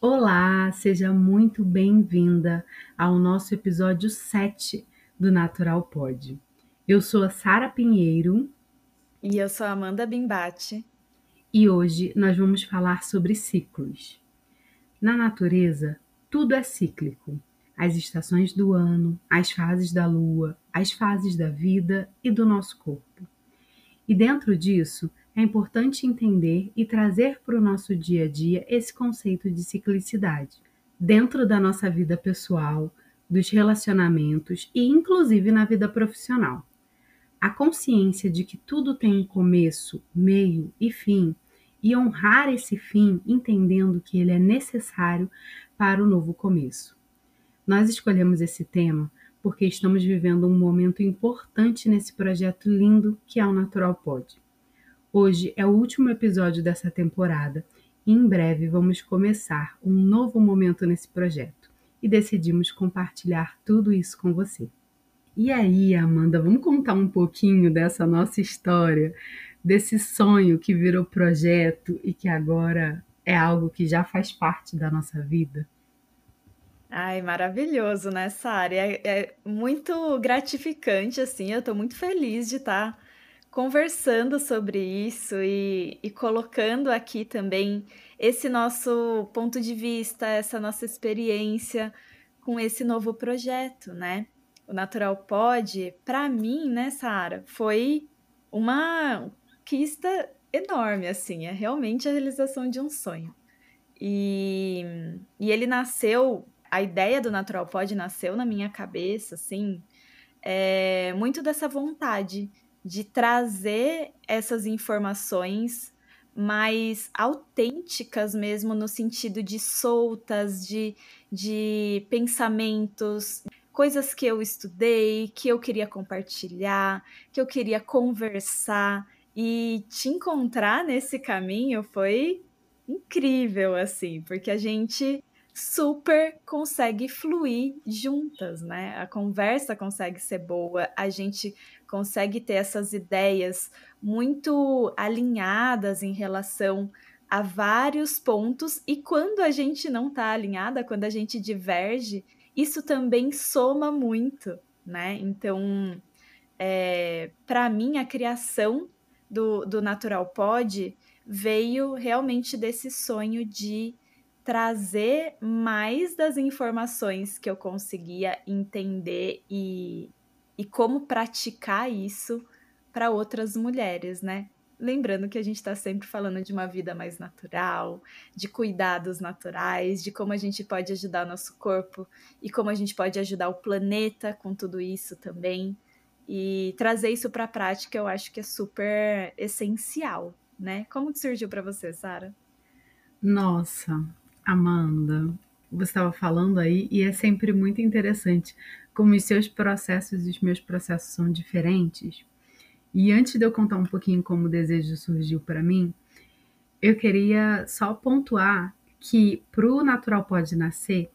Olá, seja muito bem-vinda ao nosso episódio 7 do Natural Pod. Eu sou a Sara Pinheiro. E eu sou a Amanda Bimbate. E hoje nós vamos falar sobre ciclos. Na natureza, tudo é cíclico. As estações do ano, as fases da lua, as fases da vida e do nosso corpo. E dentro disso, é importante entender e trazer para o nosso dia a dia esse conceito de ciclicidade, dentro da nossa vida pessoal, dos relacionamentos e inclusive na vida profissional. A consciência de que tudo tem um começo, meio e fim, e honrar esse fim entendendo que ele é necessário para o novo começo. Nós escolhemos esse tema porque estamos vivendo um momento importante nesse projeto lindo que é o Natural Pod. Hoje é o último episódio dessa temporada e em breve vamos começar um novo momento nesse projeto e decidimos compartilhar tudo isso com você. E aí, Amanda, vamos contar um pouquinho dessa nossa história, desse sonho que virou projeto e que agora é algo que já faz parte da nossa vida? Ai, maravilhoso, né, Sara? É, é muito gratificante, assim. Eu tô muito feliz de estar tá conversando sobre isso e, e colocando aqui também esse nosso ponto de vista, essa nossa experiência com esse novo projeto, né? O Natural Pod, para mim, né, Sara, foi uma conquista enorme, assim, é realmente a realização de um sonho. E, e ele nasceu, a ideia do Natural Pod nasceu na minha cabeça, assim, é, muito dessa vontade de trazer essas informações mais autênticas mesmo, no sentido de soltas, de, de pensamentos, coisas que eu estudei, que eu queria compartilhar, que eu queria conversar. E te encontrar nesse caminho foi incrível, assim, porque a gente super consegue fluir juntas, né? A conversa consegue ser boa, a gente consegue ter essas ideias muito alinhadas em relação a vários pontos, e quando a gente não está alinhada, quando a gente diverge, isso também soma muito, né? Então, é, para mim, a criação do, do Natural Pod veio realmente desse sonho de trazer mais das informações que eu conseguia entender e, e como praticar isso para outras mulheres, né? Lembrando que a gente está sempre falando de uma vida mais natural, de cuidados naturais, de como a gente pode ajudar o nosso corpo e como a gente pode ajudar o planeta com tudo isso também. E trazer isso para a prática eu acho que é super essencial, né? Como que surgiu para você, Sara? Nossa, Amanda, você estava falando aí e é sempre muito interessante como os seus processos e os meus processos são diferentes. E antes de eu contar um pouquinho como o desejo surgiu para mim, eu queria só pontuar que para o Natural Pode Nascer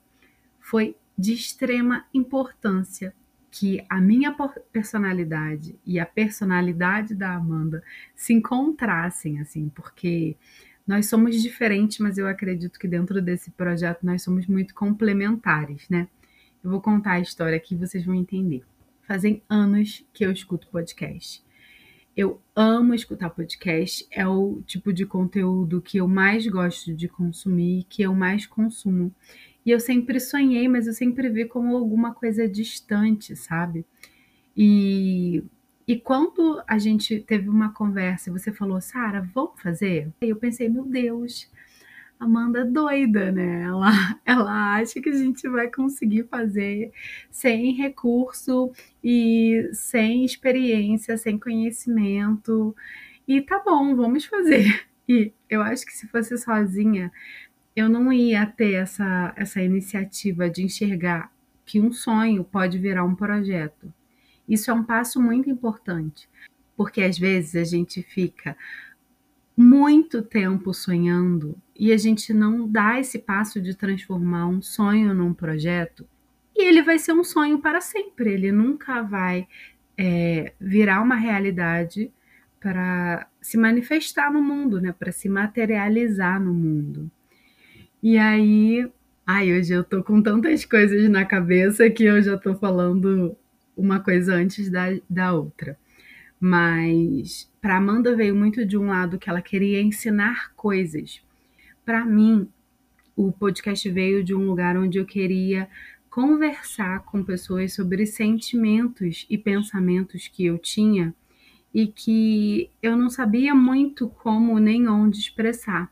foi de extrema importância que a minha personalidade e a personalidade da Amanda se encontrassem, assim, porque nós somos diferentes, mas eu acredito que dentro desse projeto nós somos muito complementares, né? Eu vou contar a história aqui vocês vão entender. Fazem anos que eu escuto podcast. Eu amo escutar podcast, é o tipo de conteúdo que eu mais gosto de consumir, que eu mais consumo. E eu sempre sonhei, mas eu sempre vi como alguma coisa distante, sabe? E e quando a gente teve uma conversa e você falou, Sara, vamos fazer? Eu pensei, meu Deus, Amanda é doida, né? Ela, ela acha que a gente vai conseguir fazer sem recurso e sem experiência, sem conhecimento. E tá bom, vamos fazer. E eu acho que se fosse sozinha, eu não ia ter essa, essa iniciativa de enxergar que um sonho pode virar um projeto. Isso é um passo muito importante, porque às vezes a gente fica muito tempo sonhando e a gente não dá esse passo de transformar um sonho num projeto e ele vai ser um sonho para sempre, ele nunca vai é, virar uma realidade para se manifestar no mundo, né? para se materializar no mundo. E aí, ai, hoje eu tô com tantas coisas na cabeça que eu já tô falando uma coisa antes da, da outra. Mas para Amanda veio muito de um lado que ela queria ensinar coisas. Para mim, o podcast veio de um lugar onde eu queria conversar com pessoas sobre sentimentos e pensamentos que eu tinha e que eu não sabia muito como nem onde expressar.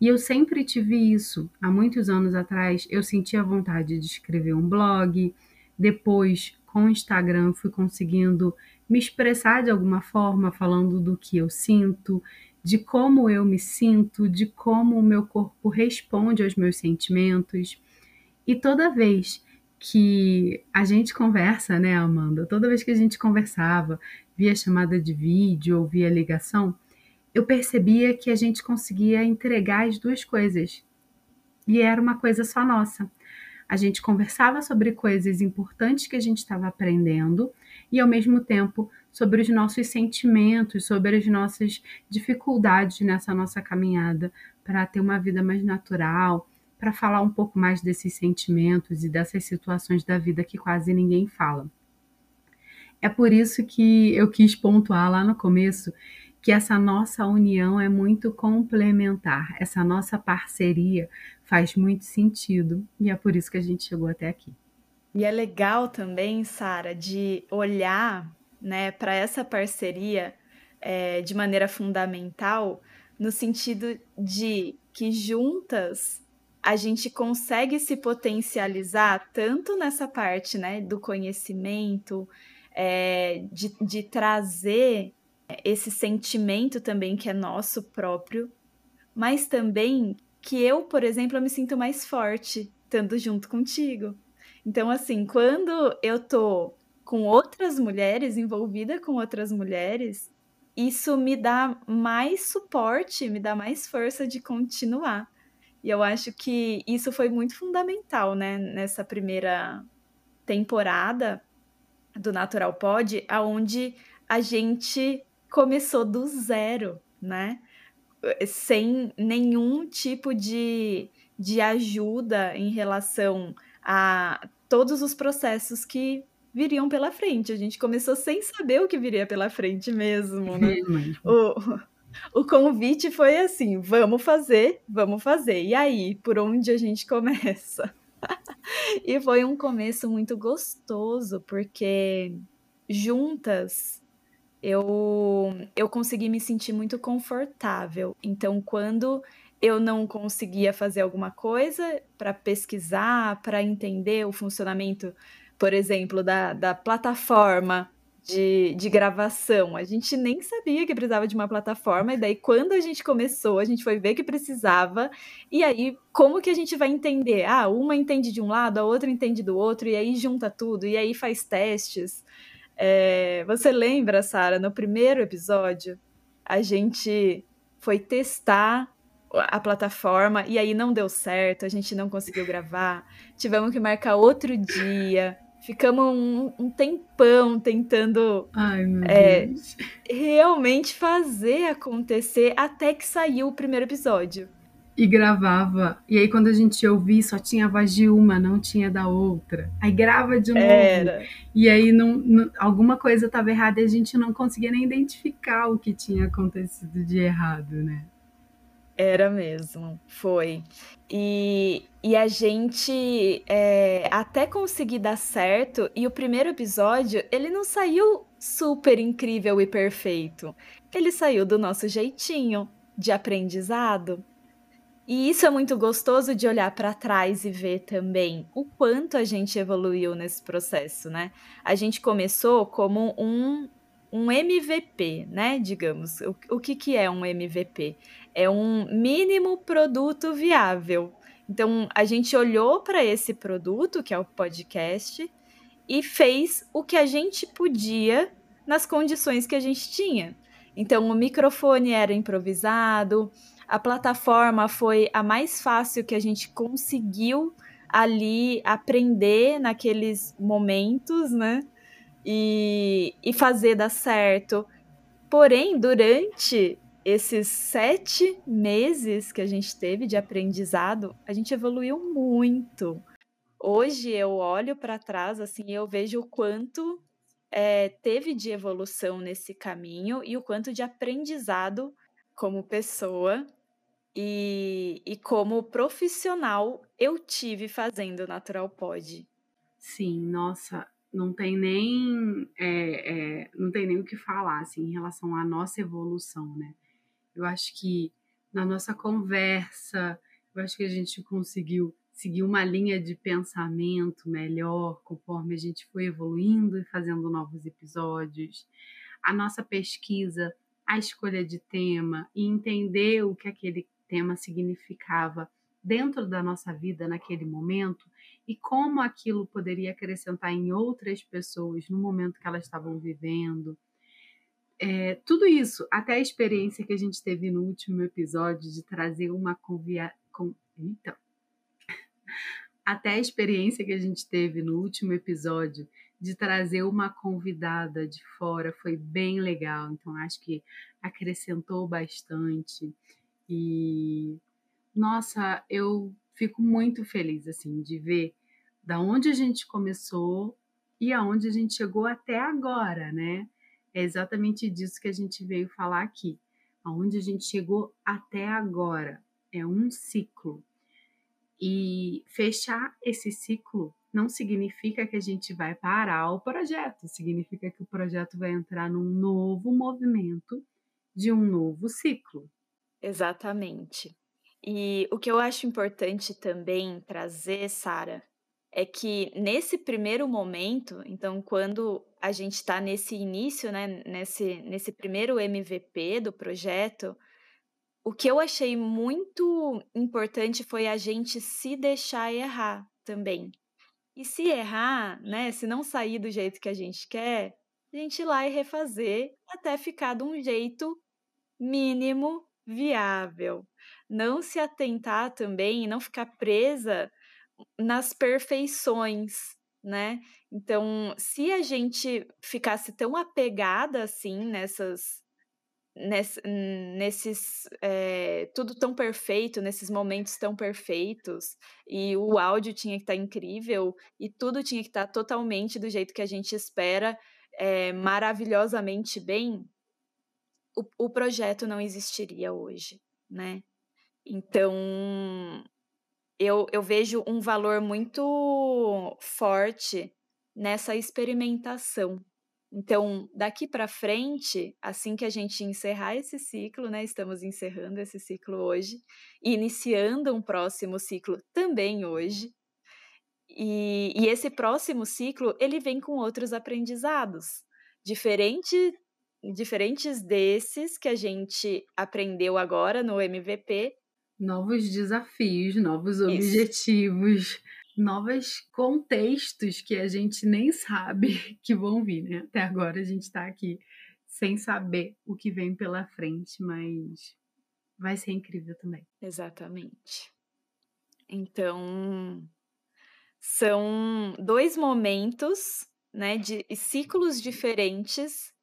E eu sempre tive isso. Há muitos anos atrás, eu sentia vontade de escrever um blog. Depois, com o Instagram, fui conseguindo me expressar de alguma forma, falando do que eu sinto, de como eu me sinto, de como o meu corpo responde aos meus sentimentos. E toda vez que a gente conversa, né, Amanda? Toda vez que a gente conversava via chamada de vídeo ou via ligação, eu percebia que a gente conseguia entregar as duas coisas. E era uma coisa só nossa. A gente conversava sobre coisas importantes que a gente estava aprendendo e, ao mesmo tempo, sobre os nossos sentimentos, sobre as nossas dificuldades nessa nossa caminhada para ter uma vida mais natural, para falar um pouco mais desses sentimentos e dessas situações da vida que quase ninguém fala. É por isso que eu quis pontuar lá no começo que essa nossa união é muito complementar, essa nossa parceria faz muito sentido e é por isso que a gente chegou até aqui. E é legal também, Sara, de olhar né, para essa parceria é, de maneira fundamental, no sentido de que juntas a gente consegue se potencializar tanto nessa parte né, do conhecimento, é, de, de trazer esse sentimento também que é nosso próprio, mas também que eu, por exemplo, eu me sinto mais forte estando junto contigo. Então, assim, quando eu tô com outras mulheres, envolvida com outras mulheres, isso me dá mais suporte, me dá mais força de continuar. E eu acho que isso foi muito fundamental, né, nessa primeira temporada do Natural Pod, aonde a gente começou do zero, né? Sem nenhum tipo de, de ajuda em relação a todos os processos que viriam pela frente. A gente começou sem saber o que viria pela frente mesmo, né? o, o convite foi assim: vamos fazer, vamos fazer. E aí, por onde a gente começa? e foi um começo muito gostoso, porque juntas eu, eu consegui me sentir muito confortável. Então, quando eu não conseguia fazer alguma coisa para pesquisar, para entender o funcionamento, por exemplo, da, da plataforma de, de gravação. A gente nem sabia que precisava de uma plataforma, e daí, quando a gente começou, a gente foi ver que precisava, e aí, como que a gente vai entender? Ah, uma entende de um lado, a outra entende do outro, e aí junta tudo, e aí faz testes. É, você lembra, Sara, no primeiro episódio, a gente foi testar a plataforma e aí não deu certo, a gente não conseguiu gravar, tivemos que marcar outro dia, ficamos um, um tempão tentando Ai, é, realmente fazer acontecer até que saiu o primeiro episódio e gravava. E aí, quando a gente ouvia, só tinha a voz de uma, não tinha da outra. Aí grava de novo. Era. E aí, não, não, alguma coisa estava errada e a gente não conseguia nem identificar o que tinha acontecido de errado, né? Era mesmo, foi. E, e a gente é, até conseguir dar certo, e o primeiro episódio, ele não saiu super incrível e perfeito. Ele saiu do nosso jeitinho de aprendizado. E isso é muito gostoso de olhar para trás e ver também o quanto a gente evoluiu nesse processo, né? A gente começou como um, um MVP, né? Digamos. O, o que, que é um MVP? É um mínimo produto viável. Então, a gente olhou para esse produto, que é o podcast, e fez o que a gente podia nas condições que a gente tinha. Então, o microfone era improvisado, a plataforma foi a mais fácil que a gente conseguiu ali aprender naqueles momentos, né? E, e fazer dar certo. Porém, durante esses sete meses que a gente teve de aprendizado, a gente evoluiu muito. Hoje eu olho para trás assim, eu vejo o quanto é, teve de evolução nesse caminho e o quanto de aprendizado como pessoa e, e como profissional eu tive fazendo Natural Pod. Sim, nossa, não tem nem é, é, não tem nem o que falar assim, em relação à nossa evolução, né? Eu acho que na nossa conversa, eu acho que a gente conseguiu seguir uma linha de pensamento melhor conforme a gente foi evoluindo e fazendo novos episódios. A nossa pesquisa, a escolha de tema e entender o que aquele tema significava dentro da nossa vida naquele momento e como aquilo poderia acrescentar em outras pessoas no momento que elas estavam vivendo. É, tudo isso, até a experiência que a gente teve no último episódio de trazer uma convia... Com... Então, até a experiência que a gente teve no último episódio de trazer uma convidada de fora foi bem legal. Então, acho que acrescentou bastante. E nossa, eu fico muito feliz assim de ver da onde a gente começou e aonde a gente chegou até agora, né? É exatamente disso que a gente veio falar aqui. Aonde a gente chegou até agora é um ciclo. E fechar esse ciclo não significa que a gente vai parar o projeto, significa que o projeto vai entrar num novo movimento de um novo ciclo. Exatamente. E o que eu acho importante também trazer, Sara, é que nesse primeiro momento, então quando a gente está nesse início, né, nesse, nesse primeiro MVP do projeto, o que eu achei muito importante foi a gente se deixar errar também. E se errar, né, se não sair do jeito que a gente quer, a gente ir lá e refazer até ficar de um jeito mínimo viável. Não se atentar também, não ficar presa nas perfeições, né? Então, se a gente ficasse tão apegada assim nessas ness, nesses é, tudo tão perfeito, nesses momentos tão perfeitos, e o áudio tinha que estar tá incrível, e tudo tinha que estar tá totalmente do jeito que a gente espera, é, maravilhosamente bem, o, o projeto não existiria hoje, né? Então, eu, eu vejo um valor muito forte nessa experimentação. Então, daqui para frente, assim que a gente encerrar esse ciclo, né, estamos encerrando esse ciclo hoje, e iniciando um próximo ciclo também hoje. E, e esse próximo ciclo, ele vem com outros aprendizados, diferente diferentes desses que a gente aprendeu agora no MVP. Novos desafios, novos Isso. objetivos, novos contextos que a gente nem sabe que vão vir, né? Até agora a gente está aqui sem saber o que vem pela frente, mas vai ser incrível também. Exatamente. Então, são dois momentos, né, de ciclos diferentes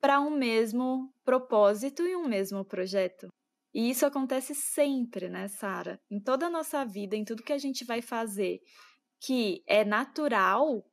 para um mesmo propósito e um mesmo projeto. E isso acontece sempre, né, Sara? Em toda a nossa vida, em tudo que a gente vai fazer, que é natural,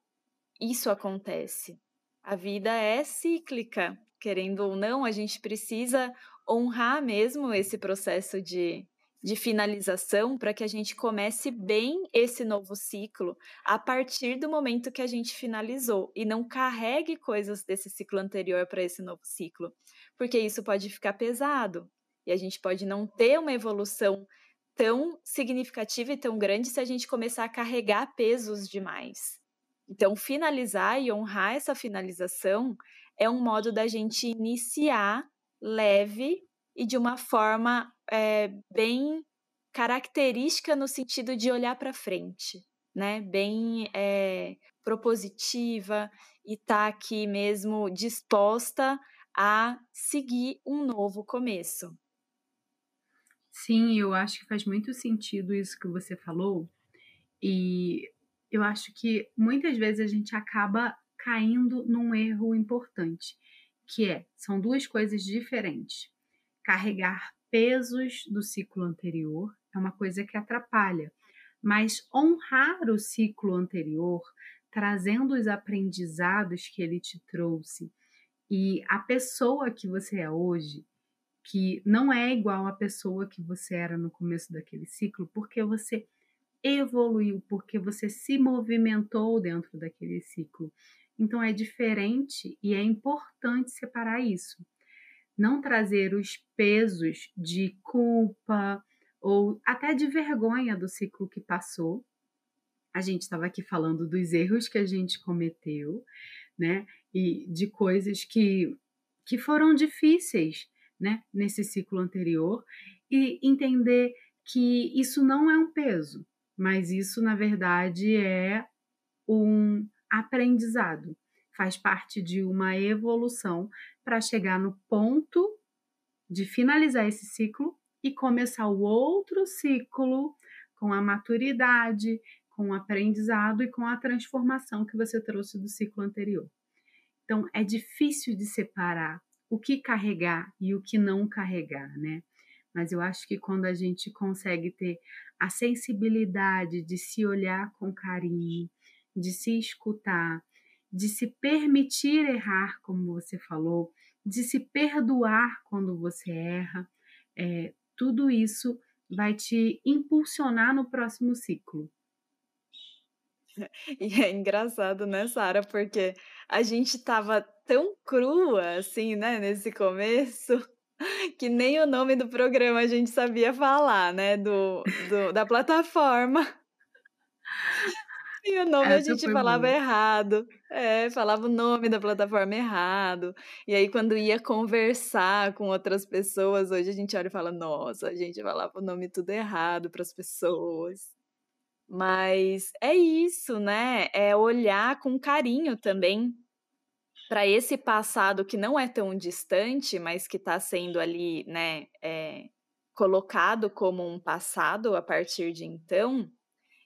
isso acontece. A vida é cíclica, querendo ou não, a gente precisa honrar mesmo esse processo de de finalização para que a gente comece bem esse novo ciclo a partir do momento que a gente finalizou e não carregue coisas desse ciclo anterior para esse novo ciclo, porque isso pode ficar pesado e a gente pode não ter uma evolução tão significativa e tão grande se a gente começar a carregar pesos demais. Então, finalizar e honrar essa finalização é um modo da gente iniciar leve e de uma forma é, bem característica no sentido de olhar para frente, né? Bem é, propositiva e estar tá aqui mesmo disposta a seguir um novo começo. Sim, eu acho que faz muito sentido isso que você falou. E eu acho que muitas vezes a gente acaba caindo num erro importante, que é, são duas coisas diferentes carregar pesos do ciclo anterior é uma coisa que atrapalha, mas honrar o ciclo anterior, trazendo os aprendizados que ele te trouxe e a pessoa que você é hoje, que não é igual à pessoa que você era no começo daquele ciclo, porque você evoluiu, porque você se movimentou dentro daquele ciclo. Então é diferente e é importante separar isso. Não trazer os pesos de culpa ou até de vergonha do ciclo que passou. A gente estava aqui falando dos erros que a gente cometeu, né? E de coisas que, que foram difíceis, né? Nesse ciclo anterior e entender que isso não é um peso, mas isso na verdade é um aprendizado, faz parte de uma evolução para chegar no ponto de finalizar esse ciclo e começar o outro ciclo com a maturidade, com o aprendizado e com a transformação que você trouxe do ciclo anterior. Então, é difícil de separar o que carregar e o que não carregar, né? Mas eu acho que quando a gente consegue ter a sensibilidade de se olhar com carinho, de se escutar, de se permitir errar, como você falou, de se perdoar quando você erra, é, tudo isso vai te impulsionar no próximo ciclo. E é engraçado, né, Sara? Porque a gente tava tão crua, assim, né, nesse começo, que nem o nome do programa a gente sabia falar, né, do, do da plataforma. E o nome Essa a gente falava errado. É, falava o nome da plataforma errado. E aí, quando ia conversar com outras pessoas, hoje a gente olha e fala: nossa, a gente falava o nome tudo errado para as pessoas. Mas é isso, né? É olhar com carinho também para esse passado que não é tão distante, mas que está sendo ali, né, é, colocado como um passado a partir de então,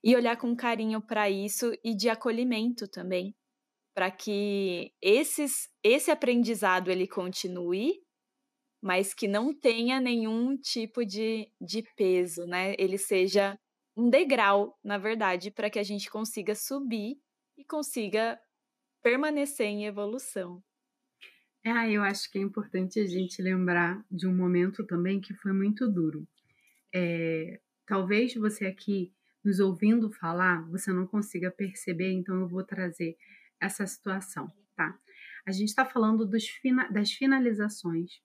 e olhar com carinho para isso e de acolhimento também, para que esses, esse aprendizado ele continue, mas que não tenha nenhum tipo de, de peso, né? Ele seja um degrau, na verdade, para que a gente consiga subir e consiga permanecer em evolução. É, eu acho que é importante a gente lembrar de um momento também que foi muito duro. É, talvez você aqui nos ouvindo falar, você não consiga perceber, então eu vou trazer essa situação, tá? A gente está falando dos, das finalizações,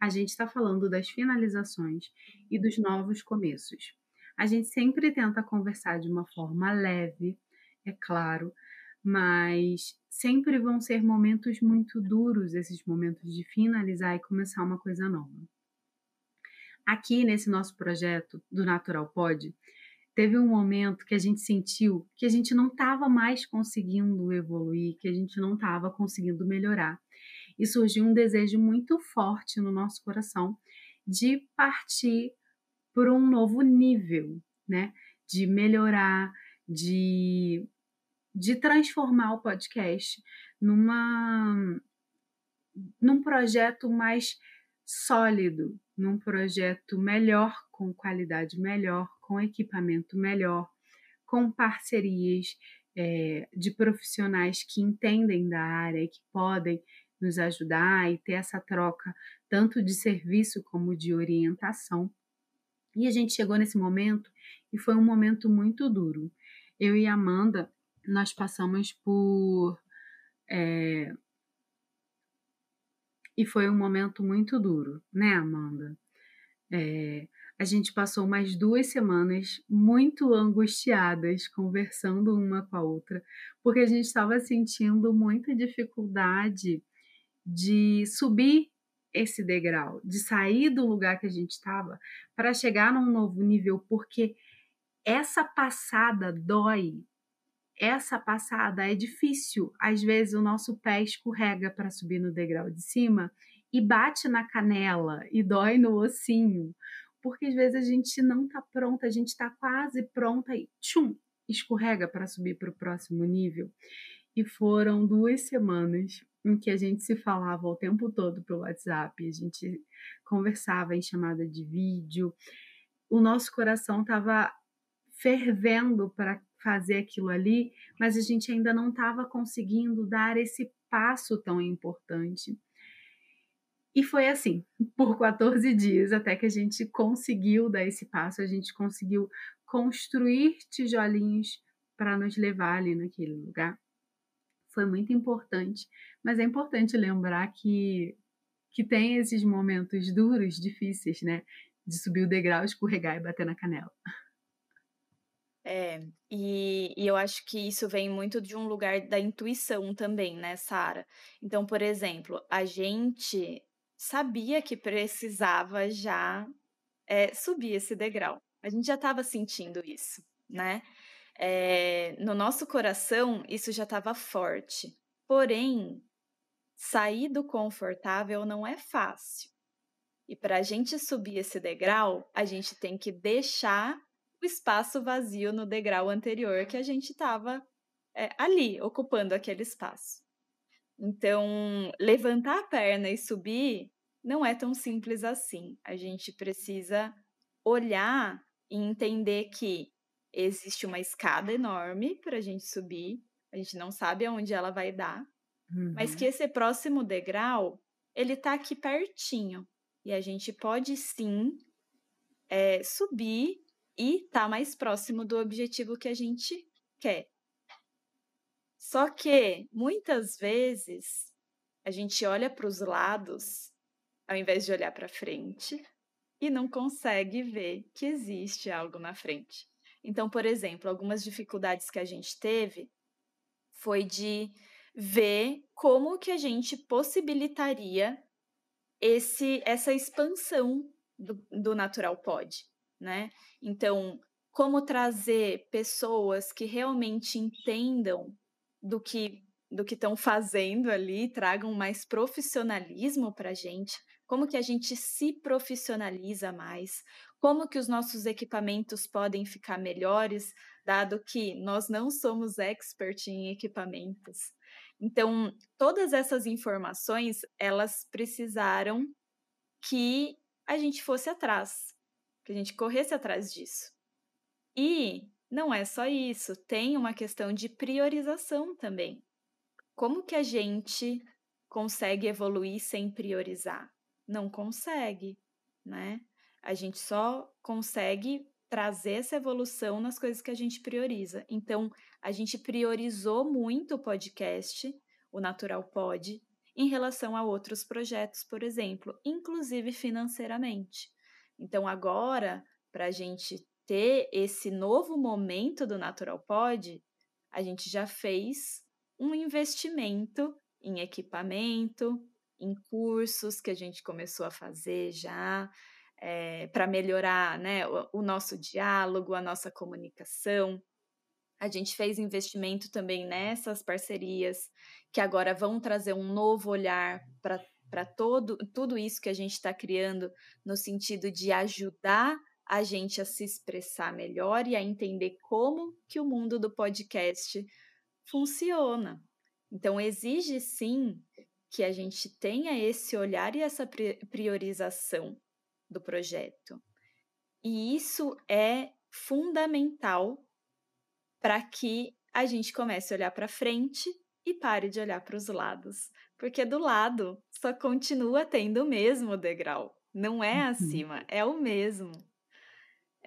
a gente está falando das finalizações e dos novos começos. A gente sempre tenta conversar de uma forma leve, é claro, mas sempre vão ser momentos muito duros esses momentos de finalizar e começar uma coisa nova. Aqui nesse nosso projeto do Natural Pod, teve um momento que a gente sentiu que a gente não estava mais conseguindo evoluir, que a gente não estava conseguindo melhorar. E surgiu um desejo muito forte no nosso coração de partir por um novo nível, né? De melhorar, de, de transformar o podcast numa num projeto mais sólido, num projeto melhor, com qualidade melhor, com equipamento melhor, com parcerias é, de profissionais que entendem da área e que podem nos ajudar e ter essa troca tanto de serviço como de orientação. E a gente chegou nesse momento e foi um momento muito duro. Eu e Amanda, nós passamos por. É... E foi um momento muito duro, né, Amanda? É... A gente passou mais duas semanas muito angustiadas, conversando uma com a outra, porque a gente estava sentindo muita dificuldade de subir esse degrau, de sair do lugar que a gente estava para chegar num novo nível, porque essa passada dói. Essa passada é difícil. Às vezes o nosso pé escorrega para subir no degrau de cima e bate na canela e dói no ossinho, porque às vezes a gente não está pronta, a gente está quase pronta e tchum, escorrega para subir para o próximo nível. E foram duas semanas em que a gente se falava o tempo todo pelo WhatsApp, a gente conversava em chamada de vídeo, o nosso coração estava fervendo para fazer aquilo ali, mas a gente ainda não estava conseguindo dar esse passo tão importante. E foi assim, por 14 dias, até que a gente conseguiu dar esse passo, a gente conseguiu construir tijolinhos para nos levar ali naquele lugar. Foi muito importante, mas é importante lembrar que, que tem esses momentos duros, difíceis, né? De subir o degrau, escorregar e bater na canela. É, e, e, eu acho que isso vem muito de um lugar da intuição também, né, Sara? Então, por exemplo, a gente sabia que precisava já é, subir esse degrau. A gente já estava sentindo isso, né? É, no nosso coração, isso já estava forte. Porém, sair do confortável não é fácil. E para a gente subir esse degrau, a gente tem que deixar o espaço vazio no degrau anterior que a gente estava é, ali, ocupando aquele espaço. Então, levantar a perna e subir não é tão simples assim. A gente precisa olhar e entender que existe uma escada enorme para a gente subir, a gente não sabe aonde ela vai dar, uhum. mas que esse próximo degrau ele está aqui pertinho e a gente pode sim é, subir e estar tá mais próximo do objetivo que a gente quer. Só que muitas vezes a gente olha para os lados ao invés de olhar para frente e não consegue ver que existe algo na frente. Então, por exemplo, algumas dificuldades que a gente teve foi de ver como que a gente possibilitaria esse essa expansão do, do Natural Pod, né? Então, como trazer pessoas que realmente entendam do que do que estão fazendo ali, tragam mais profissionalismo para a gente, como que a gente se profissionaliza mais, como que os nossos equipamentos podem ficar melhores, dado que nós não somos expert em equipamentos. Então, todas essas informações, elas precisaram que a gente fosse atrás, que a gente corresse atrás disso. E não é só isso, tem uma questão de priorização também. Como que a gente consegue evoluir sem priorizar? Não consegue, né? A gente só consegue trazer essa evolução nas coisas que a gente prioriza. Então, a gente priorizou muito o podcast, o Natural Pod, em relação a outros projetos, por exemplo, inclusive financeiramente. Então, agora, para a gente ter esse novo momento do Natural Pod, a gente já fez um investimento em equipamento, em cursos que a gente começou a fazer já, é, para melhorar né, o, o nosso diálogo, a nossa comunicação. A gente fez investimento também nessas parcerias que agora vão trazer um novo olhar para todo tudo isso que a gente está criando no sentido de ajudar a gente a se expressar melhor e a entender como que o mundo do podcast funciona. Então, exige sim que a gente tenha esse olhar e essa priorização do projeto. E isso é fundamental para que a gente comece a olhar para frente e pare de olhar para os lados, porque do lado só continua tendo o mesmo degrau, não é uhum. acima, é o mesmo.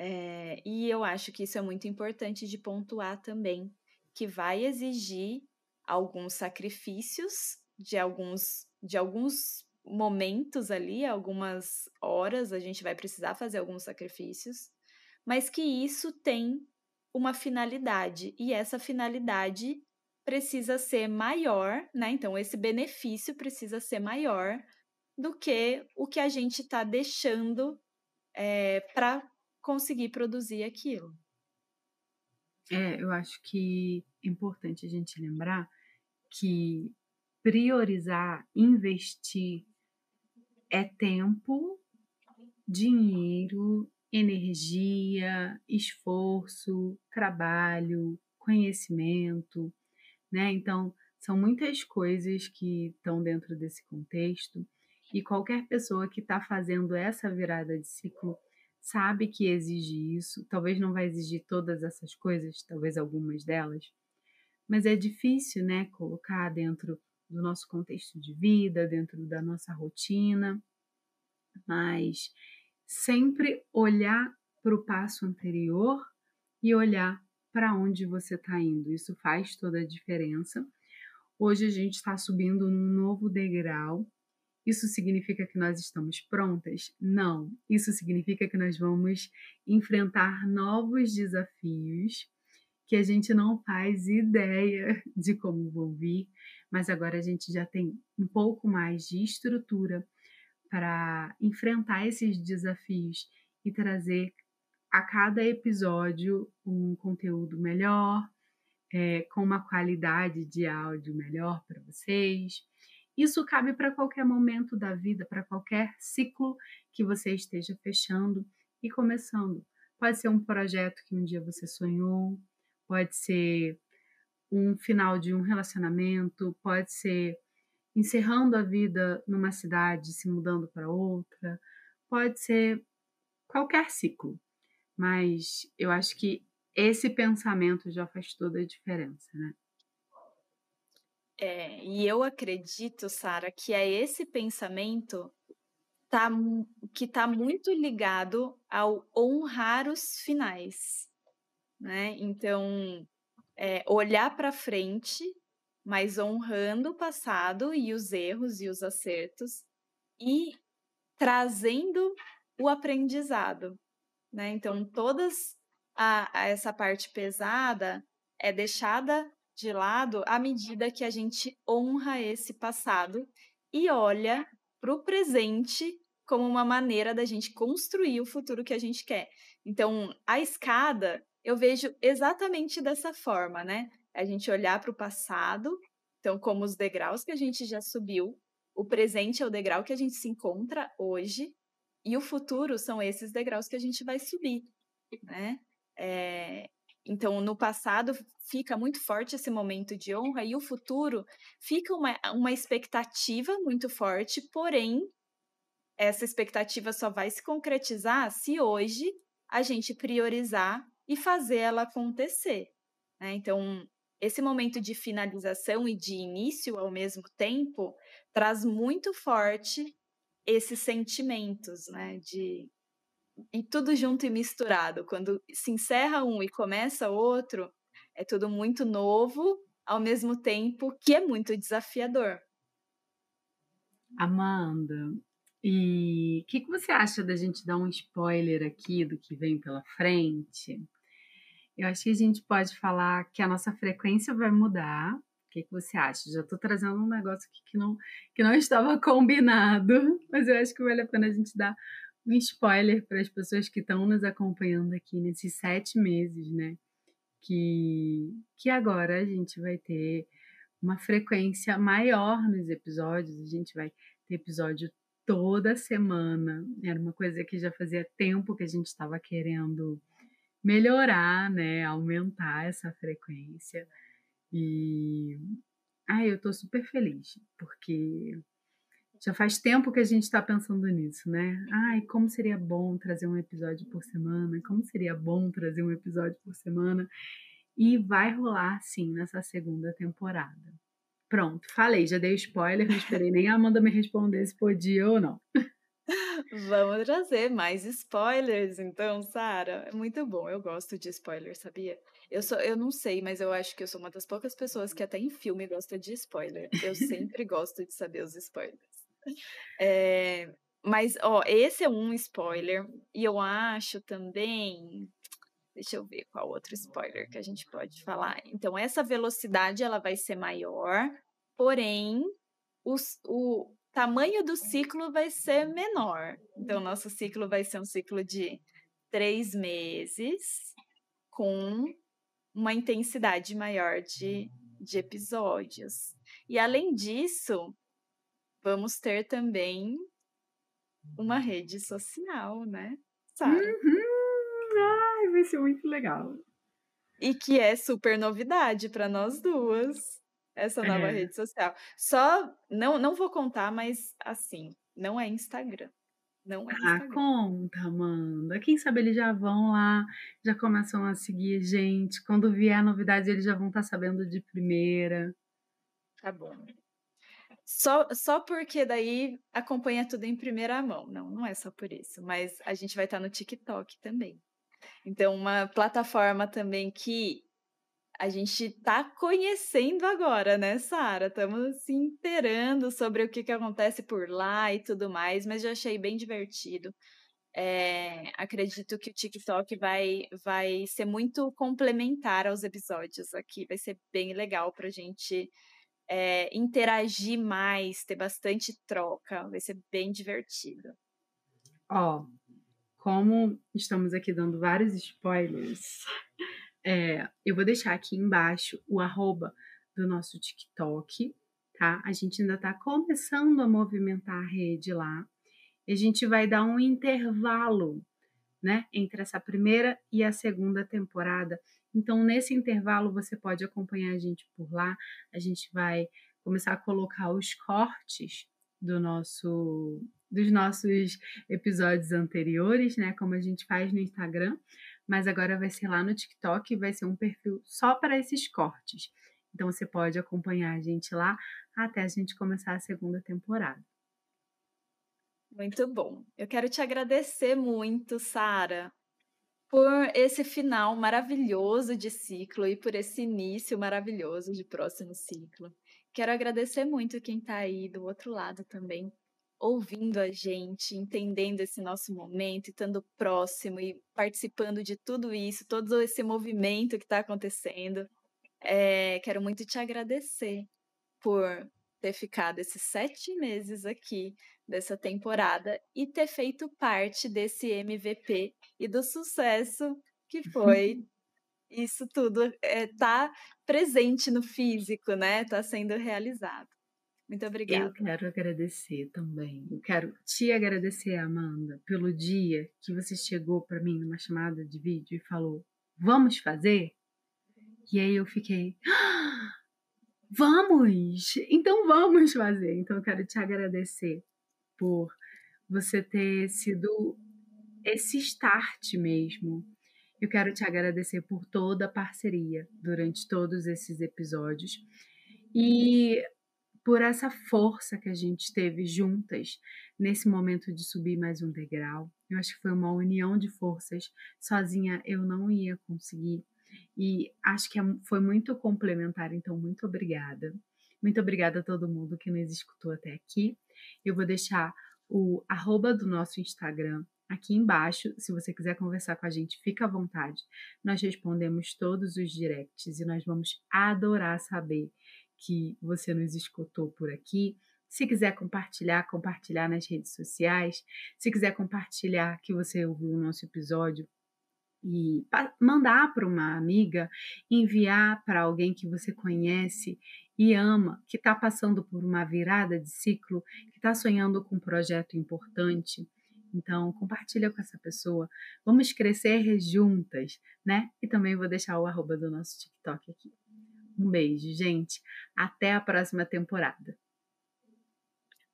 É, e eu acho que isso é muito importante de pontuar também, que vai exigir alguns sacrifícios de alguns de alguns momentos ali, algumas horas a gente vai precisar fazer alguns sacrifícios, mas que isso tem uma finalidade e essa finalidade precisa ser maior, né? Então esse benefício precisa ser maior do que o que a gente está deixando é, para conseguir produzir aquilo. É, eu acho que é importante a gente lembrar que priorizar, investir é tempo, dinheiro, energia, esforço, trabalho, conhecimento, né? Então, São muitas coisas que estão dentro desse contexto e qualquer pessoa que está fazendo essa virada de ciclo sabe que exige isso. Talvez não vai exigir todas essas coisas, talvez algumas delas, mas é difícil, né, colocar dentro do nosso contexto de vida, dentro da nossa rotina, mas sempre olhar para o passo anterior e olhar para onde você está indo. Isso faz toda a diferença. Hoje a gente está subindo num novo degrau. Isso significa que nós estamos prontas? Não. Isso significa que nós vamos enfrentar novos desafios que a gente não faz ideia de como vão vir, mas agora a gente já tem um pouco mais de estrutura para enfrentar esses desafios e trazer a cada episódio um conteúdo melhor, é, com uma qualidade de áudio melhor para vocês. Isso cabe para qualquer momento da vida, para qualquer ciclo que você esteja fechando e começando. Pode ser um projeto que um dia você sonhou, pode ser um final de um relacionamento, pode ser encerrando a vida numa cidade, se mudando para outra, pode ser qualquer ciclo. Mas eu acho que esse pensamento já faz toda a diferença, né? É, e eu acredito, Sara, que é esse pensamento tá, que está muito ligado ao honrar os finais, né? Então, é, olhar para frente, mas honrando o passado e os erros e os acertos e trazendo o aprendizado, né? Então, todas a, a essa parte pesada é deixada de lado à medida que a gente honra esse passado e olha para o presente como uma maneira da gente construir o futuro que a gente quer. Então, a escada eu vejo exatamente dessa forma, né? A gente olhar para o passado, então, como os degraus que a gente já subiu, o presente é o degrau que a gente se encontra hoje, e o futuro são esses degraus que a gente vai subir, né? É, então, no passado fica muito forte esse momento de honra e o futuro fica uma, uma expectativa muito forte, porém, essa expectativa só vai se concretizar se hoje a gente priorizar e fazer ela acontecer. Né? Então, esse momento de finalização e de início ao mesmo tempo traz muito forte esses sentimentos, né? De e tudo junto e misturado. Quando se encerra um e começa outro, é tudo muito novo, ao mesmo tempo que é muito desafiador. Amanda, e o que, que você acha da gente dar um spoiler aqui do que vem pela frente? Eu acho que a gente pode falar que a nossa frequência vai mudar, o que, que você acha? Já estou trazendo um negócio que não, que não estava combinado, mas eu acho que vale a pena a gente dar um spoiler para as pessoas que estão nos acompanhando aqui nesses sete meses, né? Que, que agora a gente vai ter uma frequência maior nos episódios, a gente vai ter episódio toda semana. Era uma coisa que já fazia tempo que a gente estava querendo melhorar, né? Aumentar essa frequência. E ai, eu tô super feliz, porque já faz tempo que a gente está pensando nisso, né? Ai, como seria bom trazer um episódio por semana, como seria bom trazer um episódio por semana. E vai rolar sim nessa segunda temporada. Pronto, falei, já dei spoiler, não esperei nem a Amanda me responder se podia ou não. Vamos trazer mais spoilers, então, Sara. É muito bom, eu gosto de spoiler, sabia? Eu sou, eu não sei, mas eu acho que eu sou uma das poucas pessoas que até em filme gosta de spoiler. Eu sempre gosto de saber os spoilers. É, mas, ó, esse é um spoiler, e eu acho também. Deixa eu ver qual outro spoiler que a gente pode falar. Então, essa velocidade ela vai ser maior, porém, os, o, tamanho do ciclo vai ser menor. Então, nosso ciclo vai ser um ciclo de três meses, com uma intensidade maior de, de episódios. E além disso, vamos ter também uma rede social, né, Sara? Uhum. Ai, vai ser muito legal. E que é super novidade para nós duas. essa nova É. rede social. Só não não vou contar, mas, assim, não é Instagram. Não é Ah, Instagram. conta, Amanda. Quem sabe eles já vão lá, já começam a seguir a gente. Quando vier novidade, eles já vão estar sabendo de primeira. Tá bom. Só, só porque daí acompanha tudo em primeira mão. Não, não é só por isso. Mas a gente vai estar no TikTok também. Então, uma plataforma também que a gente está conhecendo agora, né, Sara? Estamos se inteirando sobre o que, que acontece por lá e tudo mais, mas eu achei bem divertido. É, acredito que o TikTok vai, vai ser muito complementar aos episódios aqui. Vai ser bem legal para a gente é, interagir mais, ter bastante troca. Vai ser bem divertido. Ó, como estamos aqui dando vários spoilers, é, eu vou deixar aqui embaixo o arroba do nosso TikTok, tá? A gente ainda tá começando a movimentar a rede lá. E a gente vai dar um intervalo, né, entre essa primeira e a segunda temporada. Então, nesse intervalo, você pode acompanhar a gente por lá. A gente vai começar a colocar os cortes do nosso dos nossos episódios anteriores, né, como a gente faz no Instagram, mas agora vai ser lá no TikTok e vai ser um perfil só para esses cortes. Então você pode acompanhar a gente lá até a gente começar a segunda temporada. Muito bom. Eu quero te agradecer muito, Sara, por esse final maravilhoso de ciclo e por esse início maravilhoso de próximo ciclo. Quero agradecer muito quem está aí do outro lado também, ouvindo a gente, entendendo esse nosso momento, estando próximo e participando de tudo isso, todo esse movimento que está acontecendo. É, quero muito te agradecer por ter ficado esses sete meses aqui dessa temporada e ter feito parte desse MVP e do sucesso que foi isso tudo é, tá presente no físico, né? Tá sendo realizado. Muito obrigada. Eu quero agradecer também. Eu quero te agradecer, Amanda, pelo dia que você chegou para mim numa chamada de vídeo e falou: "Vamos fazer?" E aí eu fiquei: ah, "Vamos! Então vamos fazer." Então eu quero te agradecer por você ter sido esse start mesmo. Eu quero te agradecer por toda a parceria durante todos esses episódios. E por essa força que a gente teve juntas nesse momento de subir mais um degrau. Eu acho que foi uma união de forças. Sozinha eu não ia conseguir. E acho que é foi muito complementar, então muito obrigada. Muito obrigada a todo mundo que nos escutou até aqui. Eu vou deixar o arroba do nosso Instagram aqui embaixo. Se você quiser conversar com a gente, fica à vontade. Nós respondemos todos os directs e nós vamos adorar saber que você nos escutou por aqui. Se quiser compartilhar, compartilhar nas redes sociais. Se quiser compartilhar que você ouviu o nosso episódio e mandar para uma amiga, enviar para alguém que você conhece e ama, que está passando por uma virada de ciclo, que está sonhando com um projeto importante. Então, compartilha com essa pessoa. Vamos crescer juntas, né? E também vou deixar o arroba do nosso TikTok aqui. Um beijo, gente. Até a próxima temporada.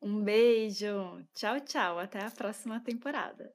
Um beijo. Tchau, tchau. Até a próxima temporada.